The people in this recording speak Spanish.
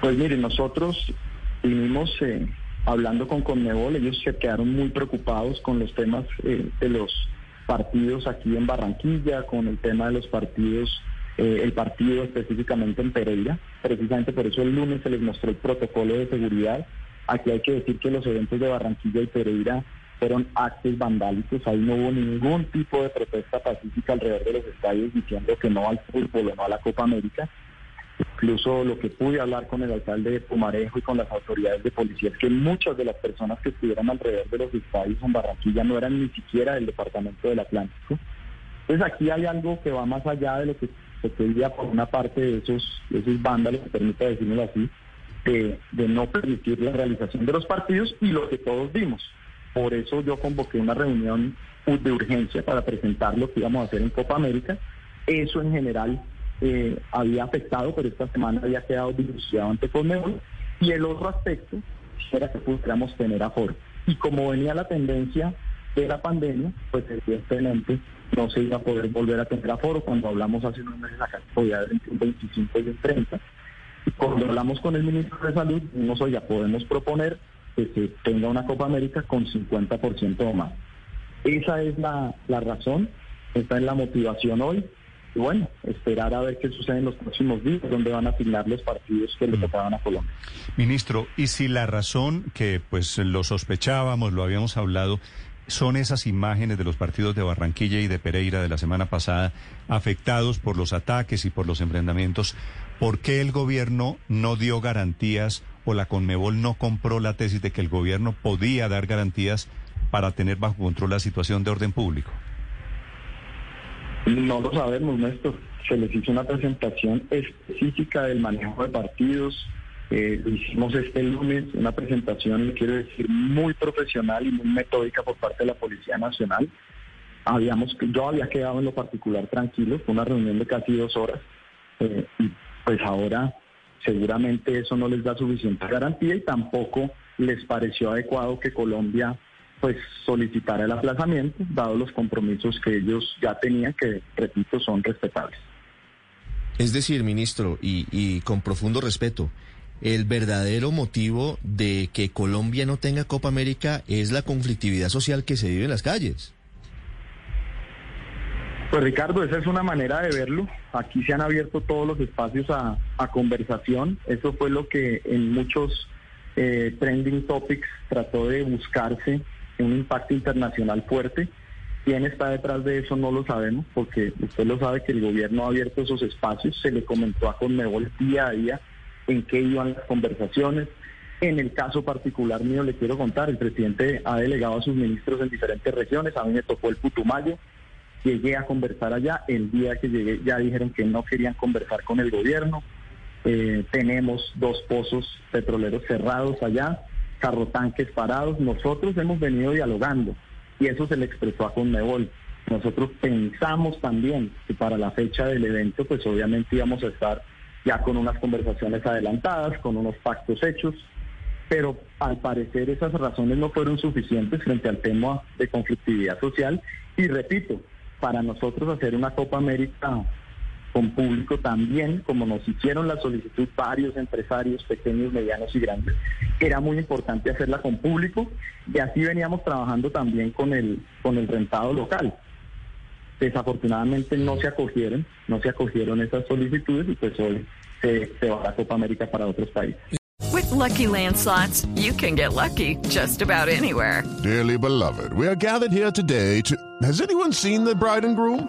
Pues miren, nosotros vinimos eh, hablando con Conmebol. Ellos se quedaron muy preocupados con los temas eh, de los partidos aquí en Barranquilla, con el tema de los partidos, eh, el partido específicamente en Pereira. Precisamente por eso el lunes se les mostró el protocolo de seguridad. Aquí hay que decir que los eventos de Barranquilla y Pereira fueron actos vandálicos, ahí no hubo ningún tipo de protesta pacífica alrededor de los estadios diciendo que no al fútbol o no a la Copa América. Incluso lo que pude hablar con el alcalde de Pumarejo y con las autoridades de policía es que muchas de las personas que estuvieron alrededor de los estadios en Barranquilla no eran ni siquiera del departamento del Atlántico. Entonces aquí hay algo que va más allá de lo que se pedía por una parte de esos, esos vándalos, me permite decirlo así, de, de no permitir la realización de los partidos y lo que todos vimos. Por eso yo convoqué una reunión de urgencia para presentar lo que íbamos a hacer en Copa América. Eso en general eh, había afectado, pero esta semana había quedado dilucidado ante Conmebol. Y el otro aspecto era que pudiéramos tener aforo. Y como venía la tendencia de la pandemia, pues evidentemente no se iba a poder volver a tener aforo. Cuando hablamos hace unos meses acá podía haber entre un 25 y un 30. Y cuando hablamos con el ministro de Salud, dijimos, oye, podemos proponer que se tenga una Copa América con 50% o más. Esa es la, la razón, esta es la motivación hoy. Y bueno, esperar a ver qué sucede en los próximos días, donde van a asignar los partidos que le tocaban a Colombia. Ministro, y si la razón que pues lo sospechábamos, lo habíamos hablado, son esas imágenes de los partidos de Barranquilla y de Pereira de la semana pasada afectados por los ataques y por los enfrentamientos, ¿por qué el gobierno no dio garantías o la Conmebol no compró la tesis de que el gobierno podía dar garantías para tener bajo control la situación de orden público? No lo sabemos, Néstor. Se les hizo una presentación específica del manejo de partidos. Eh, hicimos este lunes, una presentación, quiero decir, muy profesional y muy metódica por parte de la Policía Nacional. Habíamos, yo había quedado en lo particular tranquilo, fue una reunión de casi dos horas. Eh, y pues ahora seguramente eso no les da suficiente garantía y tampoco les pareció adecuado que Colombia pues solicitara el aplazamiento, dado los compromisos que ellos ya tenían, que, repito, son respetables. Es decir, ministro, y, y con profundo respeto, el verdadero motivo de que Colombia no tenga Copa América es la conflictividad social que se vive en las calles. Pues Ricardo, esa es una manera de verlo. Aquí se han abierto todos los espacios a, conversación. Eso fue lo que en muchos eh, trending topics trató de buscarse un impacto internacional fuerte. ¿Quién está detrás de eso? No lo sabemos, porque usted lo sabe que el gobierno ha abierto esos espacios. Se le comentó a Conmebol día a día en qué iban las conversaciones. En el caso particular mío le quiero contar, el presidente ha delegado a sus ministros en diferentes regiones. A mí me tocó el Putumayo llegué a conversar allá, el día que llegué ya dijeron que no querían conversar con el gobierno, eh, tenemos dos pozos petroleros cerrados allá, carrotanques parados, nosotros hemos venido dialogando y eso se le expresó a Conmebol. Nosotros pensamos también que para la fecha del evento pues obviamente íbamos a estar ya con unas conversaciones adelantadas, con unos pactos hechos, pero al parecer esas razones no fueron suficientes frente al tema de conflictividad social y repito, para nosotros hacer una Copa América con público también, como nos hicieron la solicitud varios empresarios pequeños, medianos y grandes, era muy importante hacerla con público y así veníamos trabajando también con el, con el rentado local. Desafortunadamente no se acogieron, no se acogieron esas solicitudes y pues hoy se, se va la Copa América para otros países. With lucky landslots, you can get lucky just about anywhere. Dearly beloved, we are gathered here today to. Has anyone seen the bride and groom?